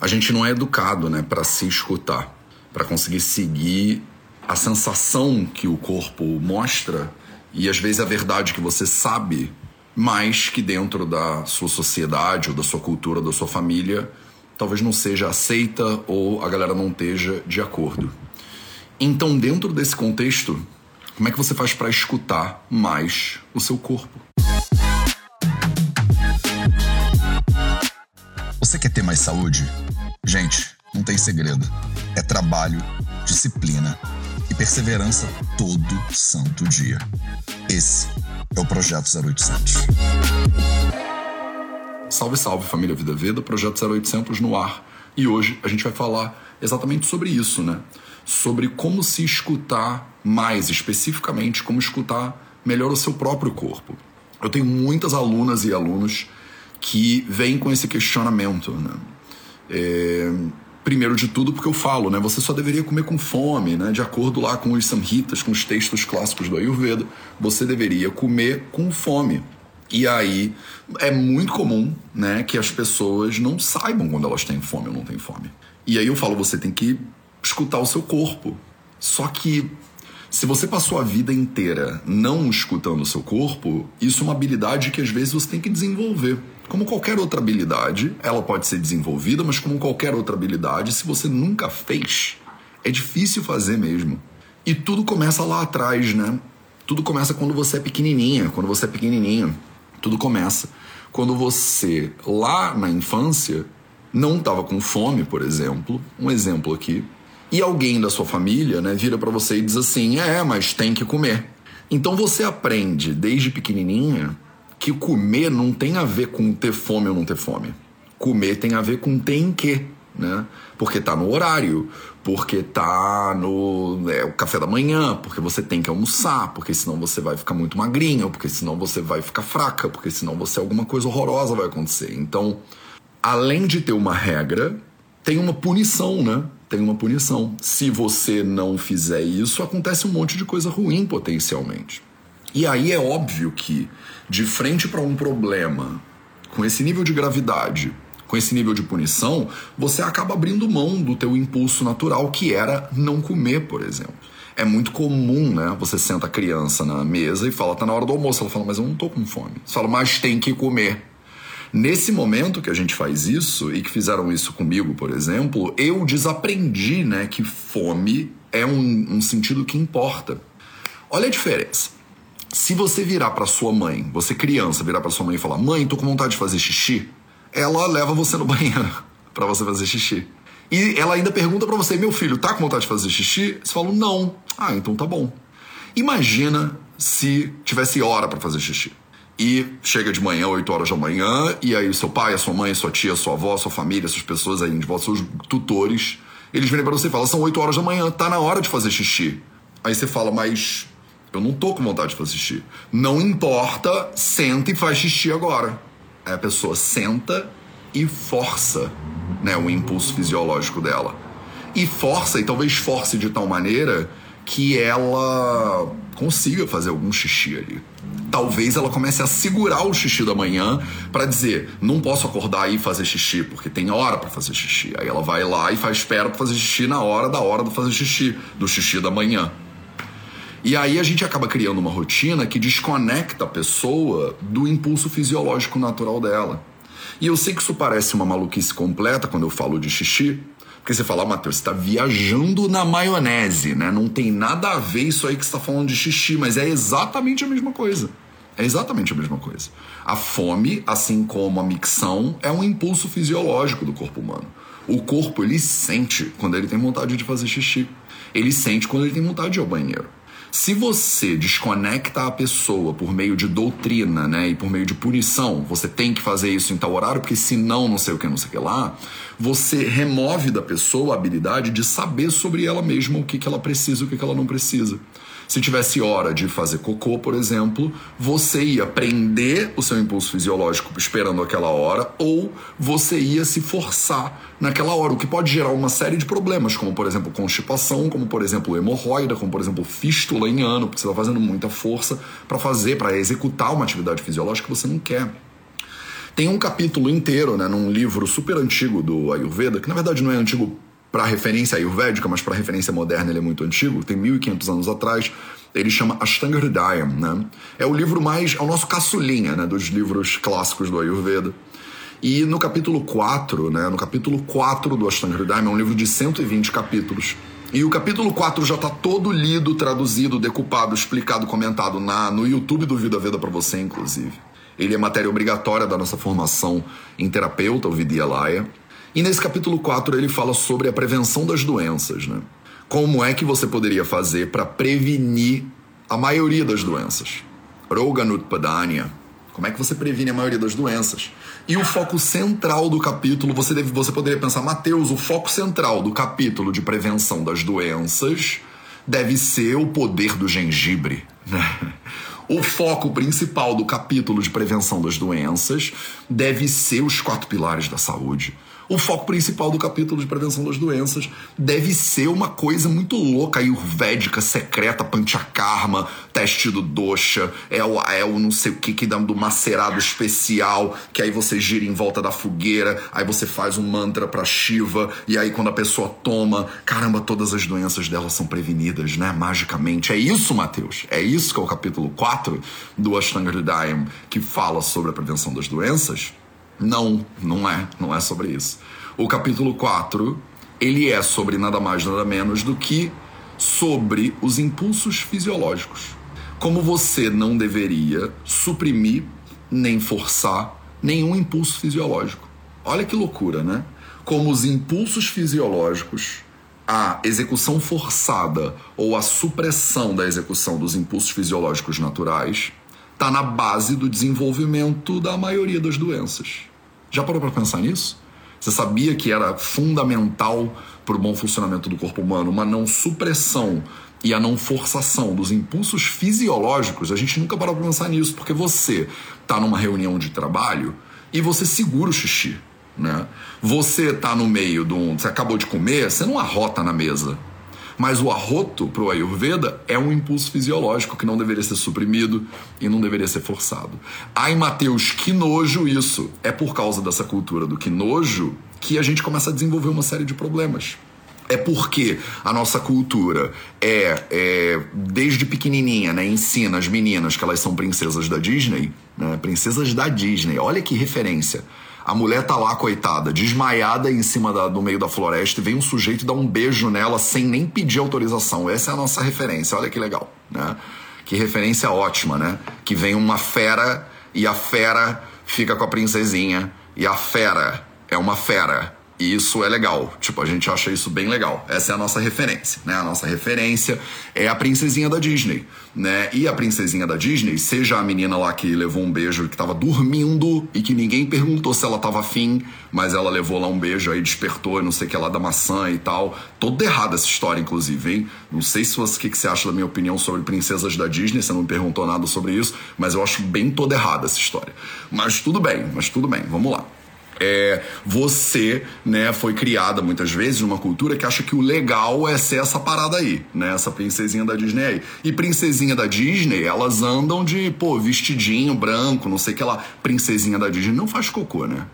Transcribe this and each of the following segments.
a gente não é educado, né, para se escutar, para conseguir seguir a sensação que o corpo mostra e às vezes a verdade que você sabe, mas que dentro da sua sociedade ou da sua cultura, da sua família, talvez não seja aceita ou a galera não esteja de acordo. Então, dentro desse contexto, como é que você faz para escutar mais o seu corpo? Você quer ter mais saúde? Gente, não tem segredo. É trabalho, disciplina e perseverança todo santo dia. Esse é o Projeto 0800. Salve, salve família Vida Veda, Projeto 0800 no ar. E hoje a gente vai falar exatamente sobre isso, né? Sobre como se escutar mais, especificamente como escutar melhor o seu próprio corpo. Eu tenho muitas alunas e alunos que vêm com esse questionamento, né? É, primeiro de tudo porque eu falo, né? Você só deveria comer com fome, né? De acordo lá com os samhitas, com os textos clássicos do Ayurveda, você deveria comer com fome. E aí é muito comum, né, que as pessoas não saibam quando elas têm fome ou não têm fome. E aí eu falo, você tem que escutar o seu corpo. Só que se você passou a vida inteira não escutando o seu corpo, isso é uma habilidade que às vezes você tem que desenvolver. Como qualquer outra habilidade, ela pode ser desenvolvida, mas como qualquer outra habilidade, se você nunca fez, é difícil fazer mesmo. E tudo começa lá atrás, né? Tudo começa quando você é pequenininha, quando você é pequenininho. Tudo começa quando você, lá na infância, não estava com fome, por exemplo. Um exemplo aqui. E alguém da sua família, né, vira para você e diz assim: "É, mas tem que comer". Então você aprende desde pequenininha que comer não tem a ver com ter fome ou não ter fome. Comer tem a ver com tem que, né? Porque tá no horário, porque tá no é, o café da manhã, porque você tem que almoçar, porque senão você vai ficar muito magrinha, porque senão você vai ficar fraca, porque senão você alguma coisa horrorosa vai acontecer. Então, além de ter uma regra, tem uma punição, né? Tem uma punição. Se você não fizer isso, acontece um monte de coisa ruim potencialmente. E aí é óbvio que, de frente para um problema com esse nível de gravidade, com esse nível de punição, você acaba abrindo mão do teu impulso natural, que era não comer, por exemplo. É muito comum, né? Você senta a criança na mesa e fala, tá na hora do almoço. Ela fala, mas eu não tô com fome. Você fala, mas tem que comer. Nesse momento que a gente faz isso, e que fizeram isso comigo, por exemplo, eu desaprendi, né, que fome é um, um sentido que importa. Olha a diferença. Se você virar para sua mãe, você criança, virar para sua mãe e falar: "Mãe, tô com vontade de fazer xixi", ela leva você no banheiro para você fazer xixi. E ela ainda pergunta para você: "Meu filho, tá com vontade de fazer xixi?" Você fala: "Não". Ah, então tá bom. Imagina se tivesse hora para fazer xixi. E chega de manhã, 8 horas da manhã, e aí o seu pai, a sua mãe, a sua tia, a sua avó, sua família, essas pessoas aí seus tutores, eles vêm para você e falam: "São 8 horas da manhã, tá na hora de fazer xixi". Aí você fala: "Mas eu não tô com vontade de fazer xixi. Não importa, senta e faz xixi agora. Aí a pessoa senta e força né, o impulso fisiológico dela. E força, e talvez force de tal maneira que ela consiga fazer algum xixi ali. Talvez ela comece a segurar o xixi da manhã para dizer: não posso acordar e fazer xixi, porque tem hora para fazer xixi. Aí ela vai lá e faz espera para fazer xixi na hora da hora do fazer xixi, do xixi da manhã. E aí a gente acaba criando uma rotina que desconecta a pessoa do impulso fisiológico natural dela. E eu sei que isso parece uma maluquice completa quando eu falo de xixi, porque você fala, Matheus, você está viajando na maionese, né? Não tem nada a ver isso aí que você está falando de xixi, mas é exatamente a mesma coisa. É exatamente a mesma coisa. A fome, assim como a micção, é um impulso fisiológico do corpo humano. O corpo, ele sente quando ele tem vontade de fazer xixi. Ele sente quando ele tem vontade de ir ao banheiro. Se você desconecta a pessoa por meio de doutrina, né, e por meio de punição, você tem que fazer isso em tal horário, porque senão não sei o que, não sei o que lá, você remove da pessoa a habilidade de saber sobre ela mesma o que, que ela precisa e o que, que ela não precisa. Se tivesse hora de fazer cocô, por exemplo, você ia prender o seu impulso fisiológico esperando aquela hora, ou você ia se forçar naquela hora, o que pode gerar uma série de problemas, como por exemplo constipação, como por exemplo hemorroida, como por exemplo fístula em ano, porque você está fazendo muita força para fazer, para executar uma atividade fisiológica que você não quer. Tem um capítulo inteiro, né, num livro super antigo do Ayurveda, que na verdade não é antigo para referência ayurvédica, mas para referência moderna ele é muito antigo, tem 1500 anos atrás. Ele chama Ashtanga Hridayam, né? É o livro mais, é o nosso caçulinha, né, dos livros clássicos do Ayurveda. E no capítulo 4, né, no capítulo 4 do Ashtanga Hridayam, é um livro de 120 capítulos. E o capítulo 4 já está todo lido, traduzido, decupado, explicado, comentado na, no YouTube do Vida Veda para você, inclusive. Ele é matéria obrigatória da nossa formação em terapeuta, o Vidyalaya. E nesse capítulo 4 ele fala sobre a prevenção das doenças, né? Como é que você poderia fazer para prevenir a maioria das doenças? Roganutpadanya. Como é que você previne a maioria das doenças? E o foco central do capítulo, você, deve, você poderia pensar, Mateus, o foco central do capítulo de prevenção das doenças deve ser o poder do gengibre. Né? O foco principal do capítulo de prevenção das doenças deve ser os quatro pilares da saúde o foco principal do capítulo de prevenção das doenças deve ser uma coisa muito louca, ayurvédica, secreta, panchakarma, teste do dosha, é o, é o não sei o que que dá do macerado especial, que aí você gira em volta da fogueira, aí você faz um mantra pra Shiva, e aí quando a pessoa toma, caramba, todas as doenças dela são prevenidas, né? Magicamente. É isso, Mateus. É isso que é o capítulo 4 do Ashtanga Hridayam, que fala sobre a prevenção das doenças. Não, não é. Não é sobre isso. O capítulo 4, ele é sobre nada mais, nada menos do que sobre os impulsos fisiológicos. Como você não deveria suprimir nem forçar nenhum impulso fisiológico. Olha que loucura, né? Como os impulsos fisiológicos, a execução forçada ou a supressão da execução dos impulsos fisiológicos naturais está na base do desenvolvimento da maioria das doenças. Já parou para pensar nisso? Você sabia que era fundamental para o bom funcionamento do corpo humano uma não supressão e a não forçação dos impulsos fisiológicos? A gente nunca parou para pensar nisso, porque você está numa reunião de trabalho e você segura o xixi. Né? Você está no meio de um. Você acabou de comer, você não arrota na mesa. Mas o arroto para o Ayurveda é um impulso fisiológico que não deveria ser suprimido e não deveria ser forçado. Ai, Mateus, que nojo isso! É por causa dessa cultura do que nojo que a gente começa a desenvolver uma série de problemas é porque a nossa cultura é, é, desde pequenininha, né, ensina as meninas que elas são princesas da Disney, né, princesas da Disney. Olha que referência. A mulher tá lá, coitada, desmaiada em cima da, do meio da floresta e vem um sujeito dar um beijo nela sem nem pedir autorização. Essa é a nossa referência, olha que legal, né? Que referência ótima, né? Que vem uma fera e a fera fica com a princesinha e a fera é uma fera e isso é legal. Tipo, a gente acha isso bem legal. Essa é a nossa referência, né? A nossa referência é a princesinha da Disney, né? E a princesinha da Disney, seja a menina lá que levou um beijo que tava dormindo e que ninguém perguntou se ela tava afim, mas ela levou lá um beijo aí, despertou, não sei o que lá da maçã e tal. Toda errada essa história, inclusive, hein? Não sei se você, o que, que você acha da minha opinião sobre princesas da Disney, você não me perguntou nada sobre isso, mas eu acho bem toda errada essa história. Mas tudo bem, mas tudo bem, vamos lá é, você né, foi criada muitas vezes numa cultura que acha que o legal é ser essa parada aí, né? Essa princesinha da Disney aí. E princesinha da Disney, elas andam de, pô, vestidinho branco, não sei que lá. Princesinha da Disney não faz cocô, né?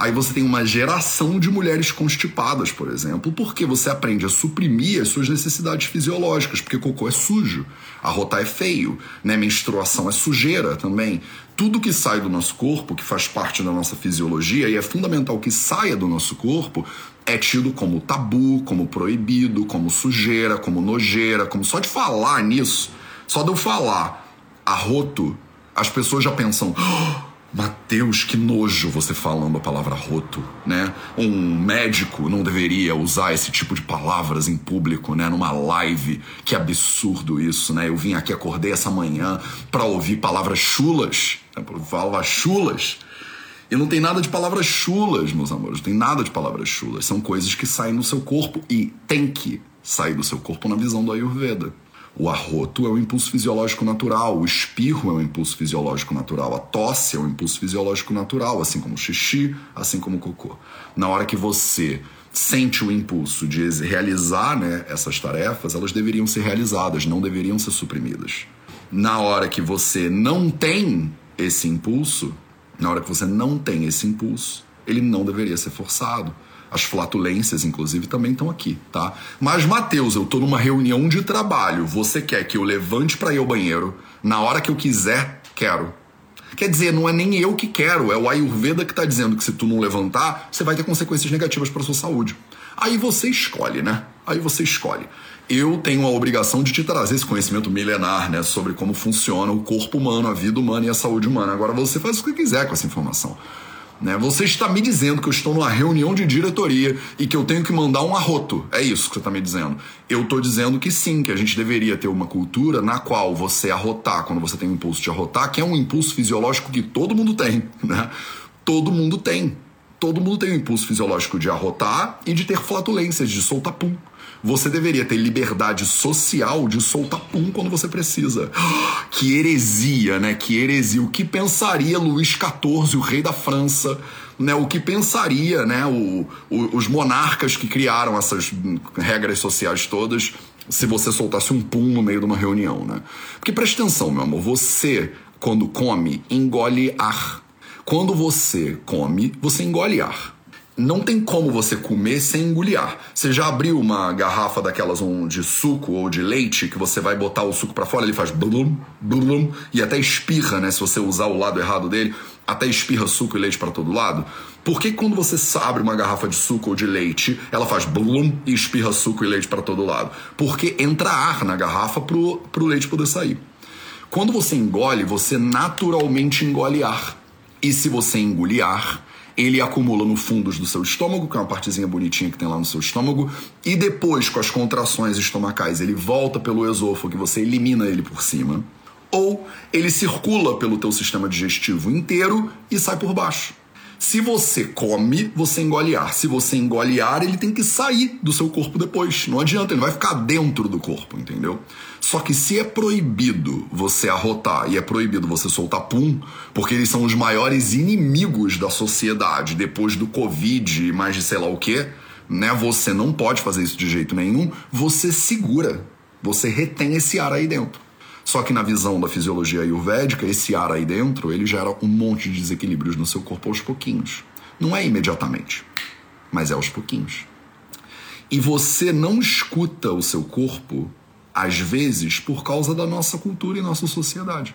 Aí você tem uma geração de mulheres constipadas, por exemplo, porque você aprende a suprimir as suas necessidades fisiológicas, porque cocô é sujo, arrotar é feio, né? menstruação é sujeira também. Tudo que sai do nosso corpo, que faz parte da nossa fisiologia, e é fundamental que saia do nosso corpo, é tido como tabu, como proibido, como sujeira, como nojeira, como só de falar nisso, só de eu falar arroto, as pessoas já pensam. Oh, Mateus, que nojo você falando a palavra roto, né? Um médico não deveria usar esse tipo de palavras em público, né? Numa live. Que absurdo isso, né? Eu vim aqui, acordei essa manhã para ouvir palavras chulas, né? palavras chulas. E não tem nada de palavras chulas, meus amores, não tem nada de palavras chulas. São coisas que saem do seu corpo e tem que sair do seu corpo na visão do Ayurveda. O arroto é um impulso fisiológico natural, o espirro é um impulso fisiológico natural, a tosse é um impulso fisiológico natural, assim como o xixi, assim como o cocô. Na hora que você sente o impulso de realizar né, essas tarefas, elas deveriam ser realizadas, não deveriam ser suprimidas. Na hora que você não tem esse impulso, Na hora que você não tem esse impulso, ele não deveria ser forçado. As flatulências, inclusive, também estão aqui, tá? Mas, Matheus, eu tô numa reunião de trabalho. Você quer que eu levante para ir ao banheiro na hora que eu quiser? Quero. Quer dizer, não é nem eu que quero, é o Ayurveda que está dizendo que se tu não levantar, você vai ter consequências negativas para sua saúde. Aí você escolhe, né? Aí você escolhe. Eu tenho a obrigação de te trazer esse conhecimento milenar, né, sobre como funciona o corpo humano, a vida humana e a saúde humana. Agora você faz o que quiser com essa informação. Né? Você está me dizendo que eu estou numa reunião de diretoria e que eu tenho que mandar um arroto. É isso que você está me dizendo. Eu estou dizendo que sim, que a gente deveria ter uma cultura na qual você arrotar, quando você tem o impulso de arrotar, que é um impulso fisiológico que todo mundo tem. Né? Todo mundo tem. Todo mundo tem o impulso fisiológico de arrotar e de ter flatulências, de soltar pum. Você deveria ter liberdade social de soltar pum quando você precisa. Que heresia, né? Que heresia. O que pensaria Luís XIV, o rei da França, né? O que pensaria, né? O, o, os monarcas que criaram essas regras sociais todas se você soltasse um pum no meio de uma reunião, né? Porque presta atenção, meu amor, você, quando come, engole ar. Quando você come, você engole ar não tem como você comer sem engolir. Você já abriu uma garrafa daquelas um, de suco ou de leite que você vai botar o suco para fora, ele faz blum, blum, e até espirra, né? Se você usar o lado errado dele, até espirra suco e leite para todo lado. Por que quando você abre uma garrafa de suco ou de leite, ela faz blum e espirra suco e leite para todo lado? Porque entra ar na garrafa pro, pro leite poder sair. Quando você engole, você naturalmente engole ar. E se você engolir ar, ele acumula no fundos do seu estômago, que é uma partezinha bonitinha que tem lá no seu estômago, e depois, com as contrações estomacais, ele volta pelo esôfago e você elimina ele por cima. Ou ele circula pelo teu sistema digestivo inteiro e sai por baixo. Se você come, você engole ar. Se você engole ar, ele tem que sair do seu corpo depois. Não adianta, ele vai ficar dentro do corpo, entendeu? Só que se é proibido você arrotar e é proibido você soltar pum, porque eles são os maiores inimigos da sociedade depois do Covid e mais de sei lá o que, né? Você não pode fazer isso de jeito nenhum. Você segura, você retém esse ar aí dentro. Só que na visão da fisiologia ayurvédica, esse ar aí dentro, ele gera um monte de desequilíbrios no seu corpo aos pouquinhos. Não é imediatamente, mas é aos pouquinhos. E você não escuta o seu corpo, às vezes, por causa da nossa cultura e nossa sociedade.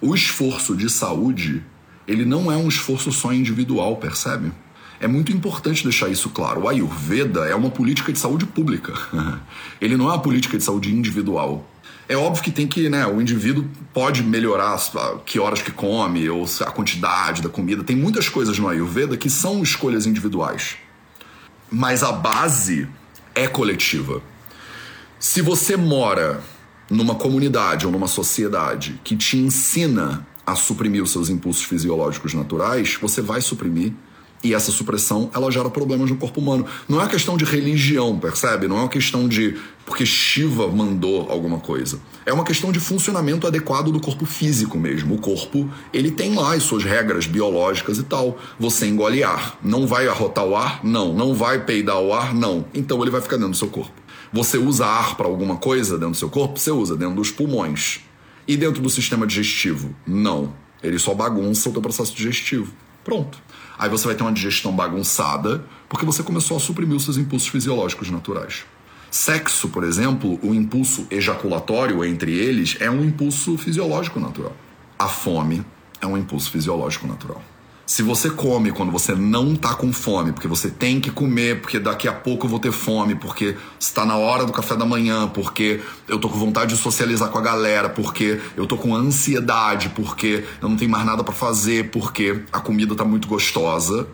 O esforço de saúde, ele não é um esforço só individual, percebe? É muito importante deixar isso claro. O Ayurveda é uma política de saúde pública. Ele não é uma política de saúde individual. É óbvio que tem que, né, o indivíduo pode melhorar que horas que come, ou a quantidade da comida. Tem muitas coisas no Ayurveda que são escolhas individuais. Mas a base é coletiva. Se você mora numa comunidade ou numa sociedade que te ensina a suprimir os seus impulsos fisiológicos naturais, você vai suprimir e essa supressão, ela gera problemas no corpo humano. Não é uma questão de religião, percebe? Não é uma questão de porque Shiva mandou alguma coisa. É uma questão de funcionamento adequado do corpo físico mesmo. O corpo, ele tem lá as suas regras biológicas e tal. Você engole ar. Não vai arrotar o ar? Não. Não vai peidar o ar? Não. Então ele vai ficar dentro do seu corpo. Você usa ar para alguma coisa dentro do seu corpo? Você usa dentro dos pulmões. E dentro do sistema digestivo? Não. Ele só bagunça o teu processo digestivo. Pronto. Aí você vai ter uma digestão bagunçada, porque você começou a suprimir os seus impulsos fisiológicos naturais. Sexo, por exemplo, o impulso ejaculatório entre eles é um impulso fisiológico natural. A fome é um impulso fisiológico natural. Se você come quando você não tá com fome, porque você tem que comer, porque daqui a pouco eu vou ter fome, porque está na hora do café da manhã, porque eu tô com vontade de socializar com a galera, porque eu tô com ansiedade, porque eu não tenho mais nada para fazer, porque a comida tá muito gostosa,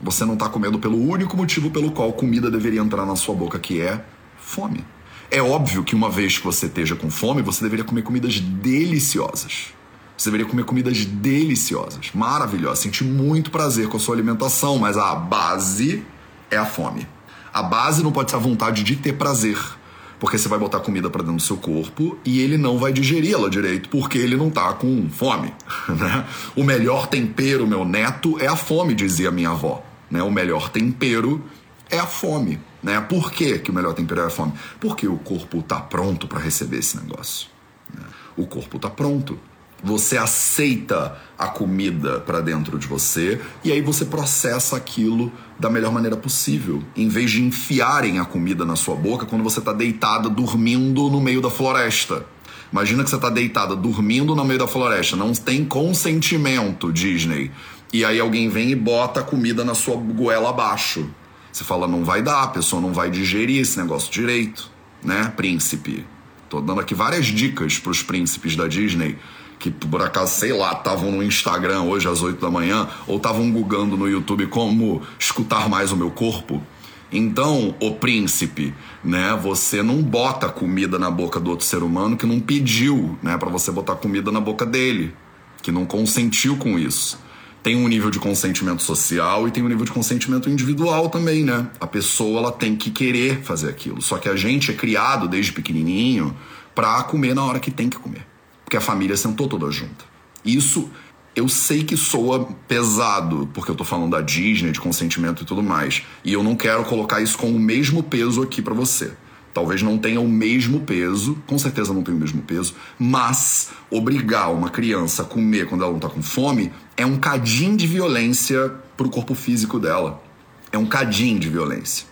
você não tá comendo pelo único motivo pelo qual comida deveria entrar na sua boca, que é fome. É óbvio que uma vez que você esteja com fome, você deveria comer comidas deliciosas. Você deveria comer comidas deliciosas, maravilhosas, sentir muito prazer com a sua alimentação, mas a base é a fome. A base não pode ser a vontade de ter prazer, porque você vai botar comida para dentro do seu corpo e ele não vai digerir ela direito, porque ele não tá com fome. Né? O melhor tempero, meu neto, é a fome, dizia minha avó. Né? O melhor tempero é a fome. Né? Por que, que o melhor tempero é a fome? Porque o corpo tá pronto para receber esse negócio. Né? O corpo tá pronto. Você aceita a comida para dentro de você e aí você processa aquilo da melhor maneira possível, em vez de enfiarem a comida na sua boca quando você está deitada dormindo no meio da floresta. Imagina que você está deitada dormindo no meio da floresta, não tem consentimento, Disney. E aí alguém vem e bota a comida na sua goela abaixo. Você fala, não vai dar, a pessoa não vai digerir esse negócio direito, né, príncipe? Tô dando aqui várias dicas para os príncipes da Disney que por acaso, sei lá, estavam no Instagram hoje às 8 da manhã ou estavam googando no YouTube como escutar mais o meu corpo. Então, o príncipe, né, você não bota comida na boca do outro ser humano que não pediu, né, para você botar comida na boca dele, que não consentiu com isso. Tem um nível de consentimento social e tem um nível de consentimento individual também, né? A pessoa ela tem que querer fazer aquilo. Só que a gente é criado desde pequenininho para comer na hora que tem que comer porque a família sentou toda junta. Isso eu sei que soa pesado, porque eu tô falando da Disney, de consentimento e tudo mais. E eu não quero colocar isso com o mesmo peso aqui para você. Talvez não tenha o mesmo peso, com certeza não tem o mesmo peso, mas obrigar uma criança a comer quando ela não tá com fome é um cadinho de violência pro corpo físico dela. É um cadinho de violência.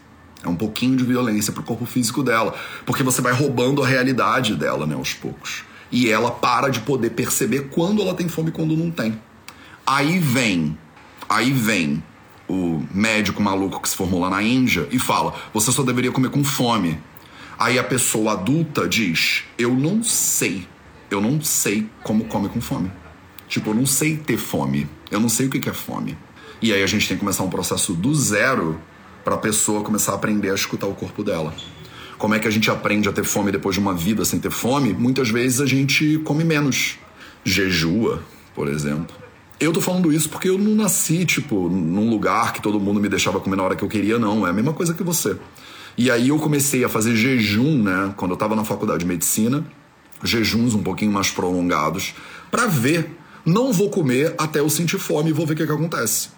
É um pouquinho de violência pro corpo físico dela. Porque você vai roubando a realidade dela, né, aos poucos e ela para de poder perceber quando ela tem fome e quando não tem. Aí vem, aí vem o médico maluco que se formou lá na Índia e fala: você só deveria comer com fome. Aí a pessoa adulta diz: eu não sei, eu não sei como come com fome. Tipo, eu não sei ter fome, eu não sei o que é fome. E aí a gente tem que começar um processo do zero para a pessoa começar a aprender a escutar o corpo dela. Como é que a gente aprende a ter fome depois de uma vida sem ter fome? Muitas vezes a gente come menos. Jejua, por exemplo. Eu tô falando isso porque eu não nasci, tipo, num lugar que todo mundo me deixava comer na hora que eu queria, não. É a mesma coisa que você. E aí eu comecei a fazer jejum, né? Quando eu tava na faculdade de medicina, jejuns um pouquinho mais prolongados, para ver. Não vou comer até eu sentir fome e vou ver o que, que acontece.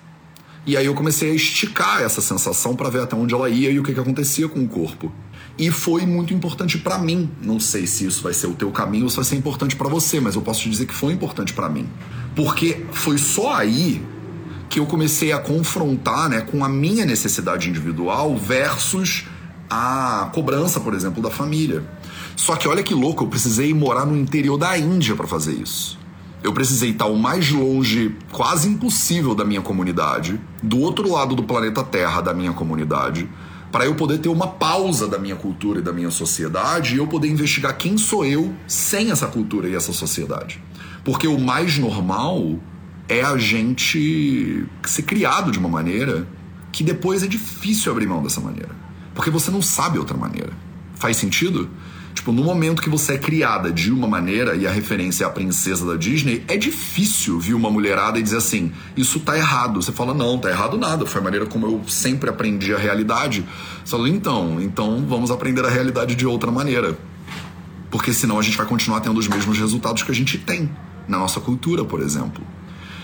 E aí eu comecei a esticar essa sensação para ver até onde ela ia e o que, que acontecia com o corpo e foi muito importante para mim. Não sei se isso vai ser o teu caminho ou se vai ser importante para você, mas eu posso te dizer que foi importante para mim. Porque foi só aí que eu comecei a confrontar, né, com a minha necessidade individual versus a cobrança, por exemplo, da família. Só que olha que louco, eu precisei morar no interior da Índia para fazer isso. Eu precisei estar o mais longe, quase impossível da minha comunidade, do outro lado do planeta Terra da minha comunidade, para eu poder ter uma pausa da minha cultura e da minha sociedade e eu poder investigar quem sou eu sem essa cultura e essa sociedade. Porque o mais normal é a gente ser criado de uma maneira que depois é difícil abrir mão dessa maneira. Porque você não sabe outra maneira. Faz sentido? Tipo, no momento que você é criada de uma maneira e a referência é a princesa da Disney, é difícil vir uma mulherada e dizer assim: isso tá errado. Você fala, não, tá errado nada. Foi a maneira como eu sempre aprendi a realidade. Você fala, então, então vamos aprender a realidade de outra maneira. Porque senão a gente vai continuar tendo os mesmos resultados que a gente tem na nossa cultura, por exemplo.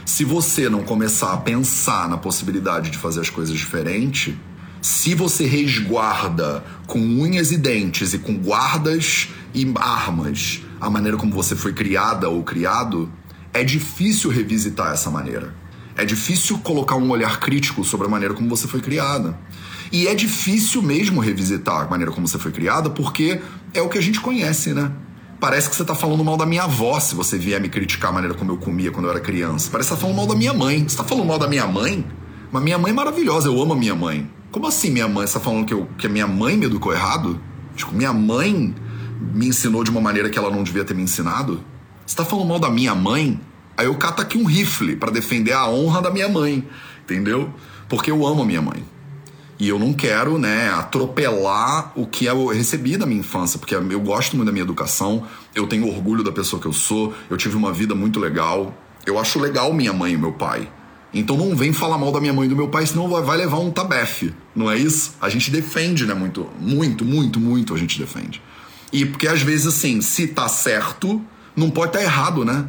Se você não começar a pensar na possibilidade de fazer as coisas diferente, se você resguarda com unhas e dentes e com guardas e armas a maneira como você foi criada ou criado, é difícil revisitar essa maneira. É difícil colocar um olhar crítico sobre a maneira como você foi criada. E é difícil mesmo revisitar a maneira como você foi criada, porque é o que a gente conhece, né? Parece que você tá falando mal da minha avó se você vier me criticar a maneira como eu comia quando eu era criança. Parece que você tá falando mal da minha mãe. Você tá falando mal da minha mãe? Mas minha mãe é maravilhosa, eu amo a minha mãe. Como assim minha mãe? Você tá falando que, eu, que a minha mãe me educou errado? Tipo, minha mãe me ensinou de uma maneira que ela não devia ter me ensinado? Você tá falando mal da minha mãe? Aí eu cato aqui um rifle para defender a honra da minha mãe, entendeu? Porque eu amo a minha mãe. E eu não quero, né, atropelar o que eu recebi da minha infância, porque eu gosto muito da minha educação, eu tenho orgulho da pessoa que eu sou, eu tive uma vida muito legal. Eu acho legal minha mãe e meu pai. Então não vem falar mal da minha mãe e do meu pai, senão vai levar um tabefe, não é isso? A gente defende, né? Muito, muito, muito, muito a gente defende. E porque às vezes, assim, se tá certo, não pode estar tá errado, né?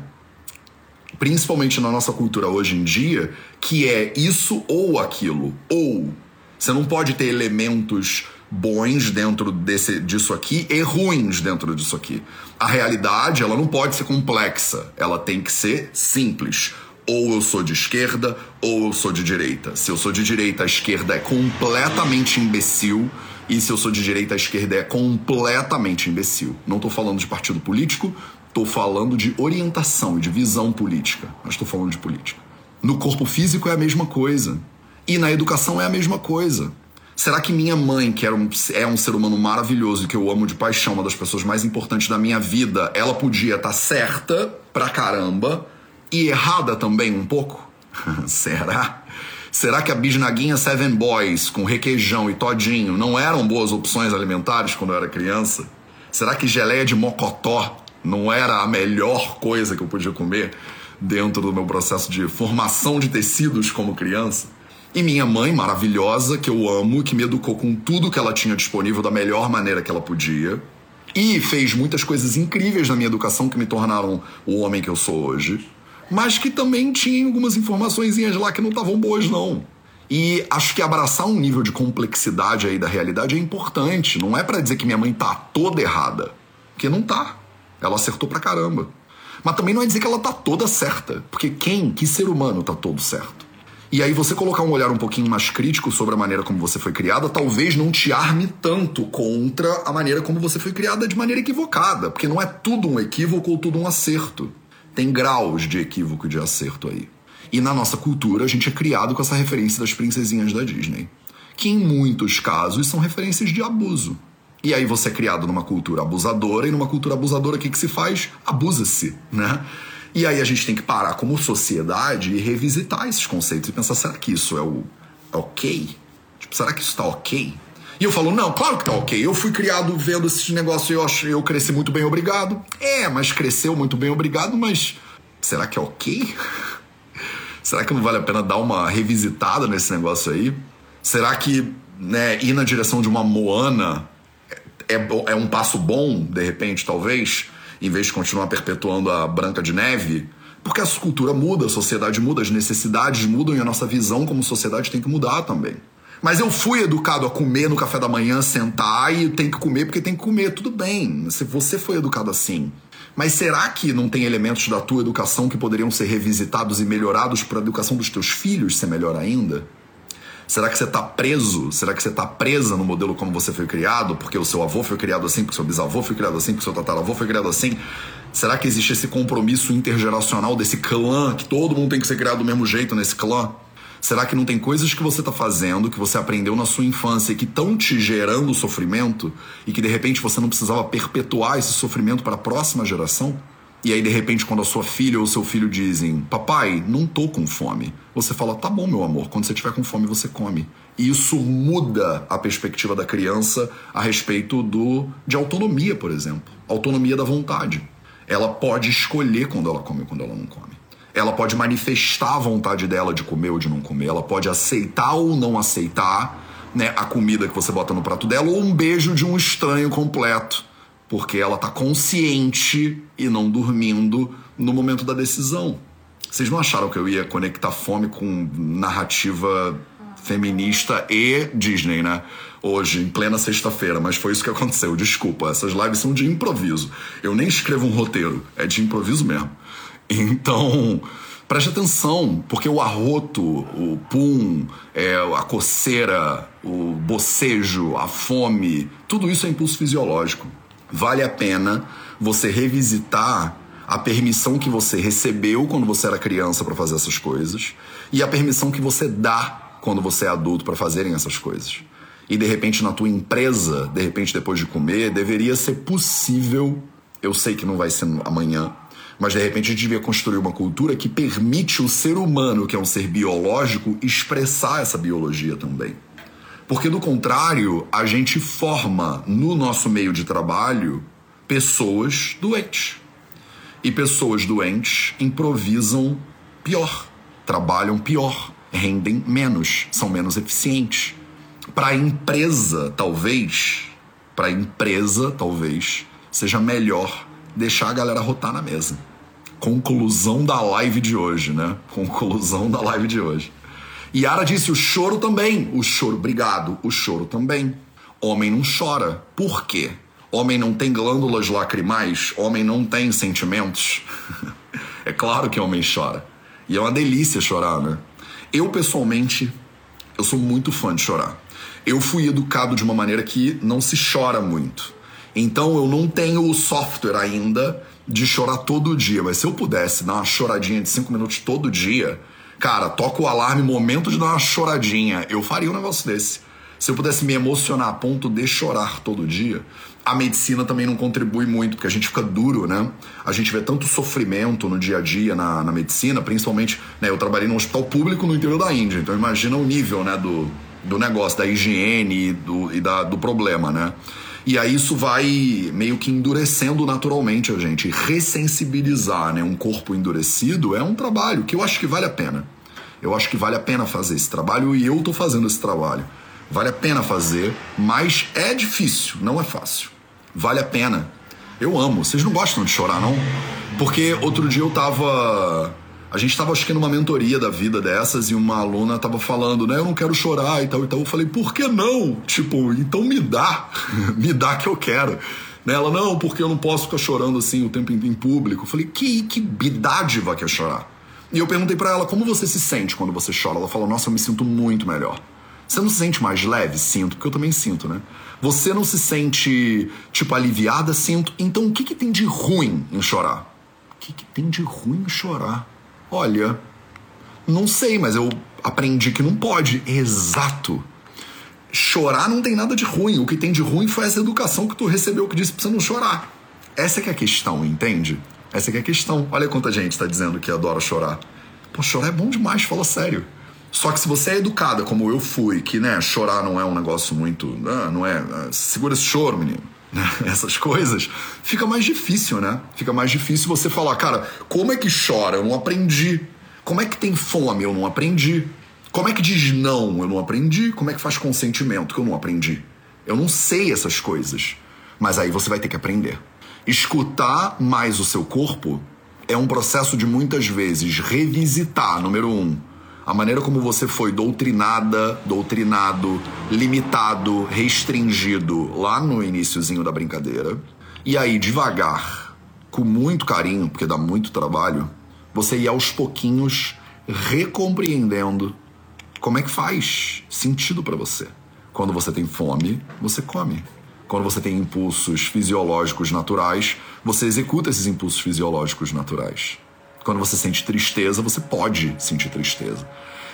Principalmente na nossa cultura hoje em dia, que é isso ou aquilo. Ou você não pode ter elementos bons dentro desse, disso aqui e ruins dentro disso aqui. A realidade, ela não pode ser complexa, ela tem que ser simples. Ou eu sou de esquerda, ou eu sou de direita. Se eu sou de direita, a esquerda é completamente imbecil. E se eu sou de direita, a esquerda é completamente imbecil. Não estou falando de partido político, estou falando de orientação e de visão política. Mas estou falando de política. No corpo físico é a mesma coisa. E na educação é a mesma coisa. Será que minha mãe, que um, é um ser humano maravilhoso e que eu amo de paixão, uma das pessoas mais importantes da minha vida, ela podia estar tá certa pra caramba e errada também um pouco? Será? Será que a bisnaguinha Seven Boys com requeijão e todinho não eram boas opções alimentares quando eu era criança? Será que geleia de mocotó não era a melhor coisa que eu podia comer dentro do meu processo de formação de tecidos como criança? E minha mãe, maravilhosa, que eu amo, que me educou com tudo que ela tinha disponível da melhor maneira que ela podia. E fez muitas coisas incríveis na minha educação que me tornaram o homem que eu sou hoje. Mas que também tinha algumas informações lá que não estavam boas, não. E acho que abraçar um nível de complexidade aí da realidade é importante. Não é para dizer que minha mãe tá toda errada. Porque não tá. Ela acertou pra caramba. Mas também não é dizer que ela tá toda certa. Porque quem, que ser humano tá todo certo? E aí você colocar um olhar um pouquinho mais crítico sobre a maneira como você foi criada, talvez não te arme tanto contra a maneira como você foi criada de maneira equivocada, porque não é tudo um equívoco ou tudo um acerto. Tem graus de equívoco e de acerto aí. E na nossa cultura a gente é criado com essa referência das princesinhas da Disney, que em muitos casos são referências de abuso. E aí você é criado numa cultura abusadora e numa cultura abusadora o que, que se faz? Abusa-se, né? E aí a gente tem que parar como sociedade e revisitar esses conceitos e pensar: será que isso é o é ok? Tipo, será que isso tá ok? E eu falo, não, claro que tá ok. Eu fui criado vendo esses negócios e eu, acho, eu cresci muito bem, obrigado. É, mas cresceu muito bem, obrigado, mas será que é ok? será que não vale a pena dar uma revisitada nesse negócio aí? Será que né, ir na direção de uma Moana é, é um passo bom, de repente, talvez? em vez de continuar perpetuando a Branca de Neve, porque a cultura muda, a sociedade muda, as necessidades mudam e a nossa visão como sociedade tem que mudar também. Mas eu fui educado a comer no café da manhã, sentar e tem que comer porque tem que comer, tudo bem. Se você foi educado assim. Mas será que não tem elementos da tua educação que poderiam ser revisitados e melhorados para a educação dos teus filhos ser melhor ainda? Será que você está preso? Será que você está presa no modelo como você foi criado? Porque o seu avô foi criado assim, porque o seu bisavô foi criado assim, porque o seu tataravô foi criado assim? Será que existe esse compromisso intergeracional desse clã, que todo mundo tem que ser criado do mesmo jeito nesse clã? Será que não tem coisas que você está fazendo, que você aprendeu na sua infância e que estão te gerando sofrimento e que de repente você não precisava perpetuar esse sofrimento para a próxima geração? E aí, de repente, quando a sua filha ou seu filho dizem, papai, não tô com fome, você fala, tá bom, meu amor, quando você tiver com fome, você come. E isso muda a perspectiva da criança a respeito do de autonomia, por exemplo. Autonomia da vontade. Ela pode escolher quando ela come e quando ela não come. Ela pode manifestar a vontade dela de comer ou de não comer. Ela pode aceitar ou não aceitar né, a comida que você bota no prato dela ou um beijo de um estranho completo porque ela está consciente e não dormindo no momento da decisão. Vocês não acharam que eu ia conectar fome com narrativa feminista e Disney, né? Hoje, em plena sexta-feira, mas foi isso que aconteceu. Desculpa, essas lives são de improviso. Eu nem escrevo um roteiro, é de improviso mesmo. Então, preste atenção, porque o arroto, o pum, é, a coceira, o bocejo, a fome, tudo isso é impulso fisiológico vale a pena você revisitar a permissão que você recebeu quando você era criança para fazer essas coisas e a permissão que você dá quando você é adulto para fazerem essas coisas. E de repente na tua empresa, de repente depois de comer, deveria ser possível, eu sei que não vai ser amanhã, mas de repente a gente devia construir uma cultura que permite o ser humano, que é um ser biológico, expressar essa biologia também. Porque, do contrário, a gente forma no nosso meio de trabalho pessoas doentes. E pessoas doentes improvisam pior, trabalham pior, rendem menos, são menos eficientes. Para a empresa, talvez, para a empresa, talvez, seja melhor deixar a galera rotar na mesa. Conclusão da live de hoje, né? Conclusão da live de hoje. Yara disse: o choro também. O choro, obrigado. O choro também. Homem não chora. Por quê? Homem não tem glândulas lacrimais? Homem não tem sentimentos? é claro que homem chora. E é uma delícia chorar, né? Eu, pessoalmente, eu sou muito fã de chorar. Eu fui educado de uma maneira que não se chora muito. Então eu não tenho o software ainda de chorar todo dia. Mas se eu pudesse dar uma choradinha de cinco minutos todo dia, cara, toca o alarme, momento de dar uma choradinha. Eu faria um negócio desse. Se eu pudesse me emocionar a ponto de chorar todo dia, a medicina também não contribui muito, porque a gente fica duro, né? A gente vê tanto sofrimento no dia a dia na, na medicina, principalmente, né? Eu trabalhei num hospital público no interior da Índia, então imagina o nível, né, do, do negócio, da higiene e do, e da, do problema, né? E aí isso vai meio que endurecendo naturalmente a gente. Ressensibilizar né, um corpo endurecido é um trabalho que eu acho que vale a pena. Eu acho que vale a pena fazer esse trabalho e eu tô fazendo esse trabalho. Vale a pena fazer, mas é difícil, não é fácil. Vale a pena. Eu amo. Vocês não gostam de chorar, não? Porque outro dia eu tava a gente estava acho que numa mentoria da vida dessas e uma aluna estava falando, né? Eu não quero chorar e tal e tal. Eu falei, por que não? Tipo, então me dá, me dá que eu quero. Né? Ela, não, porque eu não posso ficar chorando assim o tempo em público. Eu falei, que, que bidádiva que é chorar. E eu perguntei para ela, como você se sente quando você chora? Ela falou, nossa, eu me sinto muito melhor. Você não se sente mais leve? Sinto, porque eu também sinto, né? Você não se sente, tipo, aliviada? Sinto. Então, o que, que tem de ruim em chorar? O que, que tem de ruim em chorar? Olha, não sei, mas eu aprendi que não pode. Exato. Chorar não tem nada de ruim. O que tem de ruim foi essa educação que tu recebeu que disse pra você não chorar. Essa é que é a questão, entende? Essa é que é a questão. Olha quanta gente está dizendo que adora chorar. Pô, chorar é bom demais, fala sério. Só que se você é educada como eu fui, que né, chorar não é um negócio muito. Ah, não é. Segura esse choro, menino. essas coisas, fica mais difícil, né? Fica mais difícil você falar, cara, como é que chora? Eu não aprendi. Como é que tem fome? Eu não aprendi. Como é que diz não? Eu não aprendi. Como é que faz consentimento? Que eu não aprendi. Eu não sei essas coisas. Mas aí você vai ter que aprender. Escutar mais o seu corpo é um processo de muitas vezes revisitar, número um, a maneira como você foi doutrinada, doutrinado, limitado, restringido lá no iníciozinho da brincadeira. E aí, devagar, com muito carinho, porque dá muito trabalho, você ir aos pouquinhos recompreendendo como é que faz sentido para você. Quando você tem fome, você come. Quando você tem impulsos fisiológicos naturais, você executa esses impulsos fisiológicos naturais. Quando você sente tristeza, você pode sentir tristeza.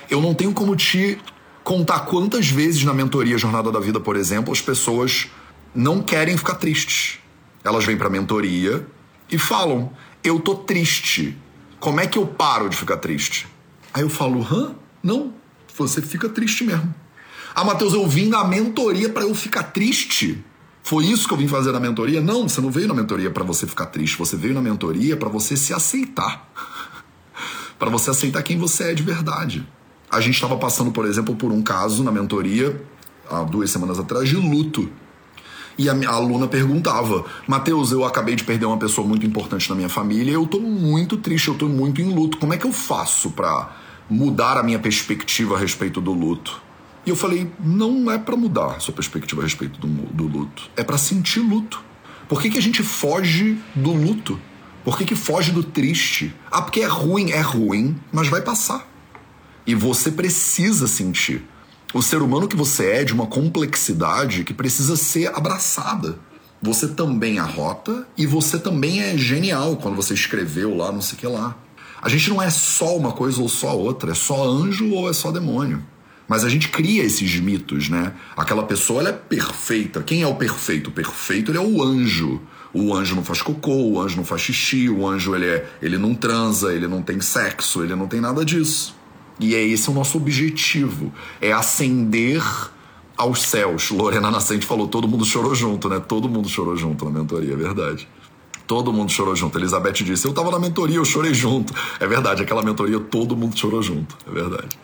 Eu não tenho como te contar quantas vezes na mentoria Jornada da Vida, por exemplo, as pessoas não querem ficar tristes. Elas vêm para mentoria e falam: "Eu tô triste. Como é que eu paro de ficar triste?" Aí eu falo: "Hã? Não, você fica triste mesmo." Ah, Matheus, eu vim na mentoria para eu ficar triste. Foi isso que eu vim fazer na mentoria? Não, você não veio na mentoria para você ficar triste, você veio na mentoria para você se aceitar. para você aceitar quem você é de verdade. A gente estava passando, por exemplo, por um caso na mentoria, há duas semanas atrás, de luto. E a, a aluna perguntava: Mateus, eu acabei de perder uma pessoa muito importante na minha família, eu tô muito triste, eu tô muito em luto. Como é que eu faço para mudar a minha perspectiva a respeito do luto? E eu falei: não é para mudar a sua perspectiva a respeito do, do luto, é para sentir luto. Por que, que a gente foge do luto? Por que, que foge do triste? Ah, porque é ruim, é ruim, mas vai passar. E você precisa sentir. O ser humano que você é de uma complexidade que precisa ser abraçada. Você também arrota e você também é genial quando você escreveu lá, não sei o que lá. A gente não é só uma coisa ou só outra, é só anjo ou é só demônio. Mas a gente cria esses mitos, né? Aquela pessoa ela é perfeita. Quem é o perfeito? O perfeito ele é o anjo. O anjo não faz cocô, o anjo não faz xixi, o anjo ele, é, ele não transa, ele não tem sexo, ele não tem nada disso. E é esse o nosso objetivo, é ascender aos céus. Lorena Nascente falou, todo mundo chorou junto, né? Todo mundo chorou junto na mentoria, é verdade. Todo mundo chorou junto. Elizabeth disse, eu tava na mentoria, eu chorei junto. É verdade, aquela mentoria todo mundo chorou junto, é verdade.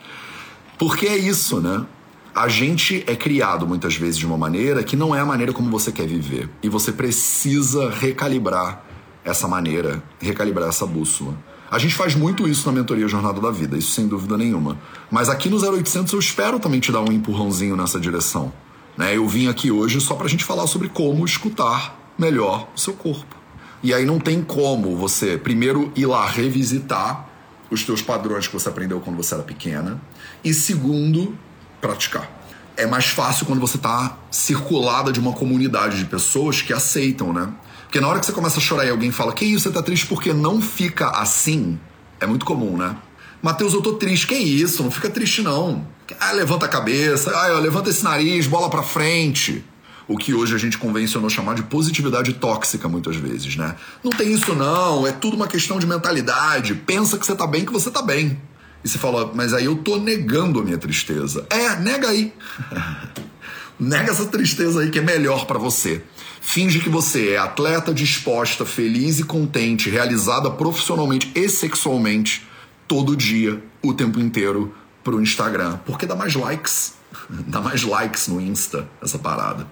Porque é isso, né? A gente é criado muitas vezes de uma maneira que não é a maneira como você quer viver. E você precisa recalibrar essa maneira, recalibrar essa bússola. A gente faz muito isso na mentoria Jornada da Vida, isso sem dúvida nenhuma. Mas aqui no 0800 eu espero também te dar um empurrãozinho nessa direção. Né? Eu vim aqui hoje só para a gente falar sobre como escutar melhor o seu corpo. E aí não tem como você, primeiro, ir lá revisitar os teus padrões que você aprendeu quando você era pequena. E segundo, praticar. É mais fácil quando você está circulada de uma comunidade de pessoas que aceitam, né? Porque na hora que você começa a chorar e alguém fala, que isso, você tá triste porque não fica assim, é muito comum, né? Mateus, eu tô triste. Que isso? Não fica triste, não. Ah, levanta a cabeça, ah, levanta esse nariz, bola pra frente. O que hoje a gente convencionou chamar de positividade tóxica, muitas vezes, né? Não tem isso, não. É tudo uma questão de mentalidade. Pensa que você tá bem, que você tá bem. E você fala, mas aí eu tô negando a minha tristeza. É, nega aí. nega essa tristeza aí que é melhor para você. Finge que você é atleta disposta, feliz e contente, realizada profissionalmente e sexualmente todo dia, o tempo inteiro, pro Instagram. Porque dá mais likes. Dá mais likes no Insta, essa parada.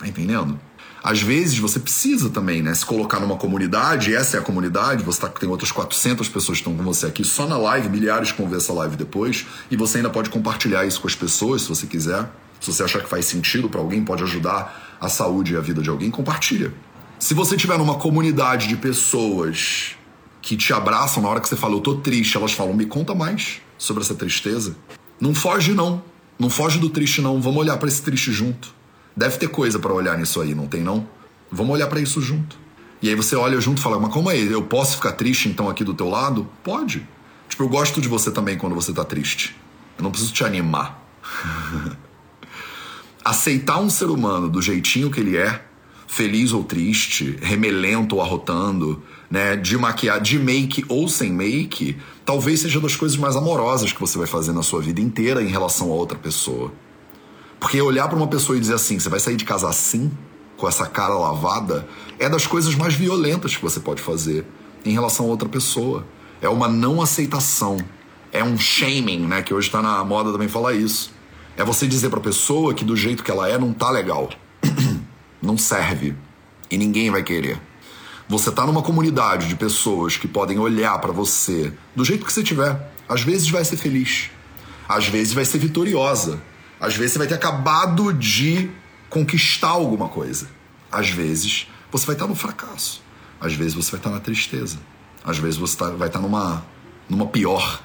Tá entendendo? Às vezes você precisa também, né? Se colocar numa comunidade, essa é a comunidade, você tá, tem outras 400 pessoas que estão com você aqui só na live, milhares que vão ver essa live depois, e você ainda pode compartilhar isso com as pessoas se você quiser. Se você achar que faz sentido para alguém, pode ajudar a saúde e a vida de alguém, compartilha. Se você tiver numa comunidade de pessoas que te abraçam na hora que você fala, eu tô triste, elas falam, me conta mais sobre essa tristeza. Não foge, não. Não foge do triste, não. Vamos olhar para esse triste junto. Deve ter coisa para olhar nisso aí, não tem, não? Vamos olhar para isso junto. E aí você olha junto e fala, mas como é? Eu posso ficar triste então aqui do teu lado? Pode. Tipo, eu gosto de você também quando você tá triste. Eu não preciso te animar. Aceitar um ser humano do jeitinho que ele é, feliz ou triste, remelento ou arrotando, né, de maquiar, de make ou sem make, talvez seja das coisas mais amorosas que você vai fazer na sua vida inteira em relação a outra pessoa. Porque olhar para uma pessoa e dizer assim, você vai sair de casa assim, com essa cara lavada, é das coisas mais violentas que você pode fazer em relação a outra pessoa. É uma não aceitação. É um shaming, né? Que hoje está na moda também falar isso. É você dizer para a pessoa que do jeito que ela é não tá legal. não serve. E ninguém vai querer. Você tá numa comunidade de pessoas que podem olhar para você do jeito que você tiver. Às vezes vai ser feliz. Às vezes vai ser vitoriosa. Às vezes você vai ter acabado de conquistar alguma coisa. Às vezes você vai estar no fracasso. Às vezes você vai estar na tristeza. Às vezes você tá, vai estar numa, numa pior.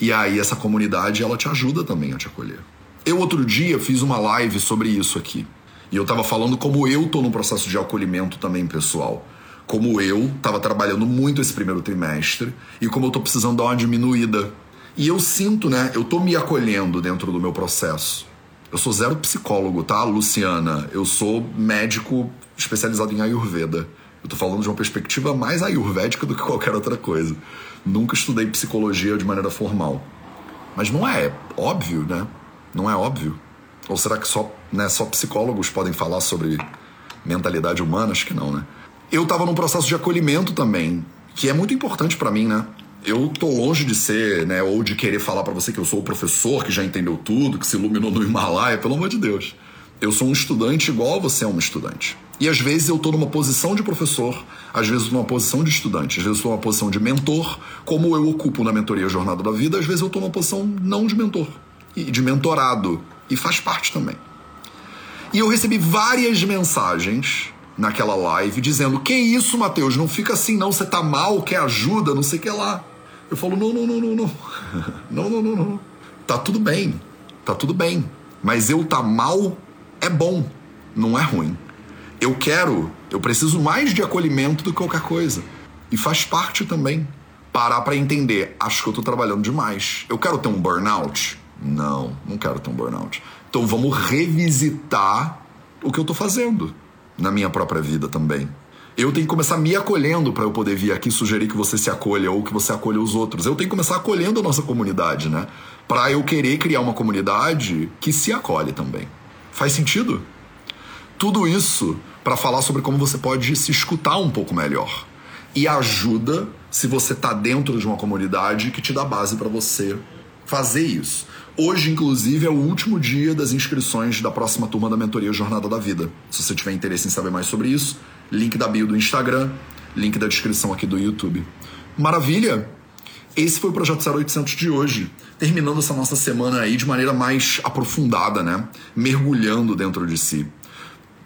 E aí essa comunidade ela te ajuda também a te acolher. Eu outro dia fiz uma live sobre isso aqui. E eu tava falando como eu tô no processo de acolhimento também pessoal como eu estava trabalhando muito esse primeiro trimestre e como eu estou precisando dar uma diminuída. E eu sinto, né? Eu estou me acolhendo dentro do meu processo. Eu sou zero psicólogo, tá, Luciana? Eu sou médico especializado em Ayurveda. Eu tô falando de uma perspectiva mais ayurvédica do que qualquer outra coisa. Nunca estudei psicologia de maneira formal. Mas não é óbvio, né? Não é óbvio. Ou será que só, né, só psicólogos podem falar sobre mentalidade humana? Acho que não, né? eu estava num processo de acolhimento também, que é muito importante para mim, né? Eu tô longe de ser, né, ou de querer falar para você que eu sou o professor que já entendeu tudo, que se iluminou no Himalaia, pelo amor de Deus. Eu sou um estudante igual você é um estudante. E às vezes eu tô numa posição de professor, às vezes numa posição de estudante, às vezes eu tô numa posição de mentor, como eu ocupo na mentoria Jornada da Vida, às vezes eu tô numa posição não de mentor, e de mentorado, e faz parte também. E eu recebi várias mensagens naquela live dizendo: Que isso, Mateus? Não fica assim, não. Você tá mal, quer ajuda, não sei o que lá. Eu falo: Não, não, não, não, não. Não, não, não, não. Tá tudo bem. Tá tudo bem. Mas eu tá mal é bom, não é ruim. Eu quero, eu preciso mais de acolhimento do que qualquer coisa. E faz parte também. Parar para entender, acho que eu tô trabalhando demais. Eu quero ter um burnout? Não, não quero ter um burnout. Então vamos revisitar o que eu tô fazendo na minha própria vida também. Eu tenho que começar me acolhendo para eu poder vir aqui sugerir que você se acolha ou que você acolha os outros. Eu tenho que começar acolhendo a nossa comunidade, né? Para eu querer criar uma comunidade que se acolhe também. Faz sentido? Tudo isso para falar sobre como você pode se escutar um pouco melhor. E ajuda se você está dentro de uma comunidade que te dá base para você fazer isso. Hoje, inclusive, é o último dia das inscrições da próxima turma da mentoria Jornada da Vida. Se você tiver interesse em saber mais sobre isso, link da bio do Instagram, link da descrição aqui do YouTube. Maravilha! Esse foi o Projeto 0800 de hoje, terminando essa nossa semana aí de maneira mais aprofundada, né? Mergulhando dentro de si.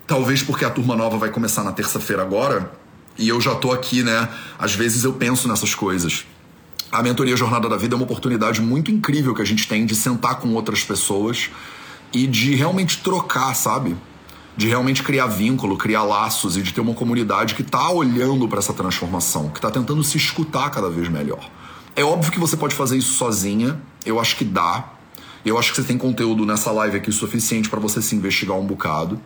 Talvez porque a turma nova vai começar na terça-feira agora, e eu já tô aqui, né? Às vezes eu penso nessas coisas. A mentoria Jornada da Vida é uma oportunidade muito incrível que a gente tem de sentar com outras pessoas e de realmente trocar, sabe? De realmente criar vínculo, criar laços e de ter uma comunidade que tá olhando para essa transformação, que tá tentando se escutar cada vez melhor. É óbvio que você pode fazer isso sozinha, eu acho que dá. Eu acho que você tem conteúdo nessa live aqui suficiente para você se investigar um bocado.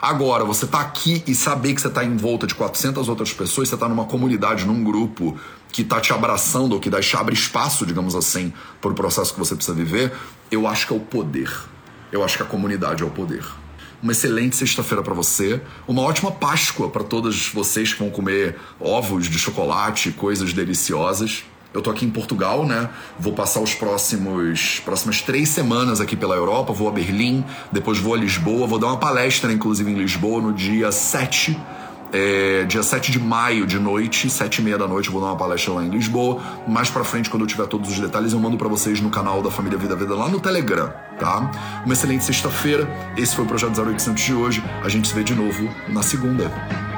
Agora, você tá aqui e saber que você tá em volta de 400 outras pessoas, você tá numa comunidade, num grupo que tá te abraçando ou que te abre espaço, digamos assim, para o processo que você precisa viver, eu acho que é o poder. Eu acho que a comunidade é o poder. Uma excelente sexta-feira para você, uma ótima Páscoa para todos vocês que vão comer ovos de chocolate, coisas deliciosas. Eu tô aqui em Portugal, né? Vou passar os próximos próximas três semanas aqui pela Europa. Vou a Berlim, depois vou a Lisboa. Vou dar uma palestra, inclusive, em Lisboa no dia 7 é, dia 7 de maio, de noite, 7 e meia da noite, eu vou dar uma palestra lá em Lisboa. Mais pra frente, quando eu tiver todos os detalhes, eu mando para vocês no canal da Família Vida Vida lá no Telegram, tá? Uma excelente sexta-feira. Esse foi o Projeto 0800 de hoje. A gente se vê de novo na segunda.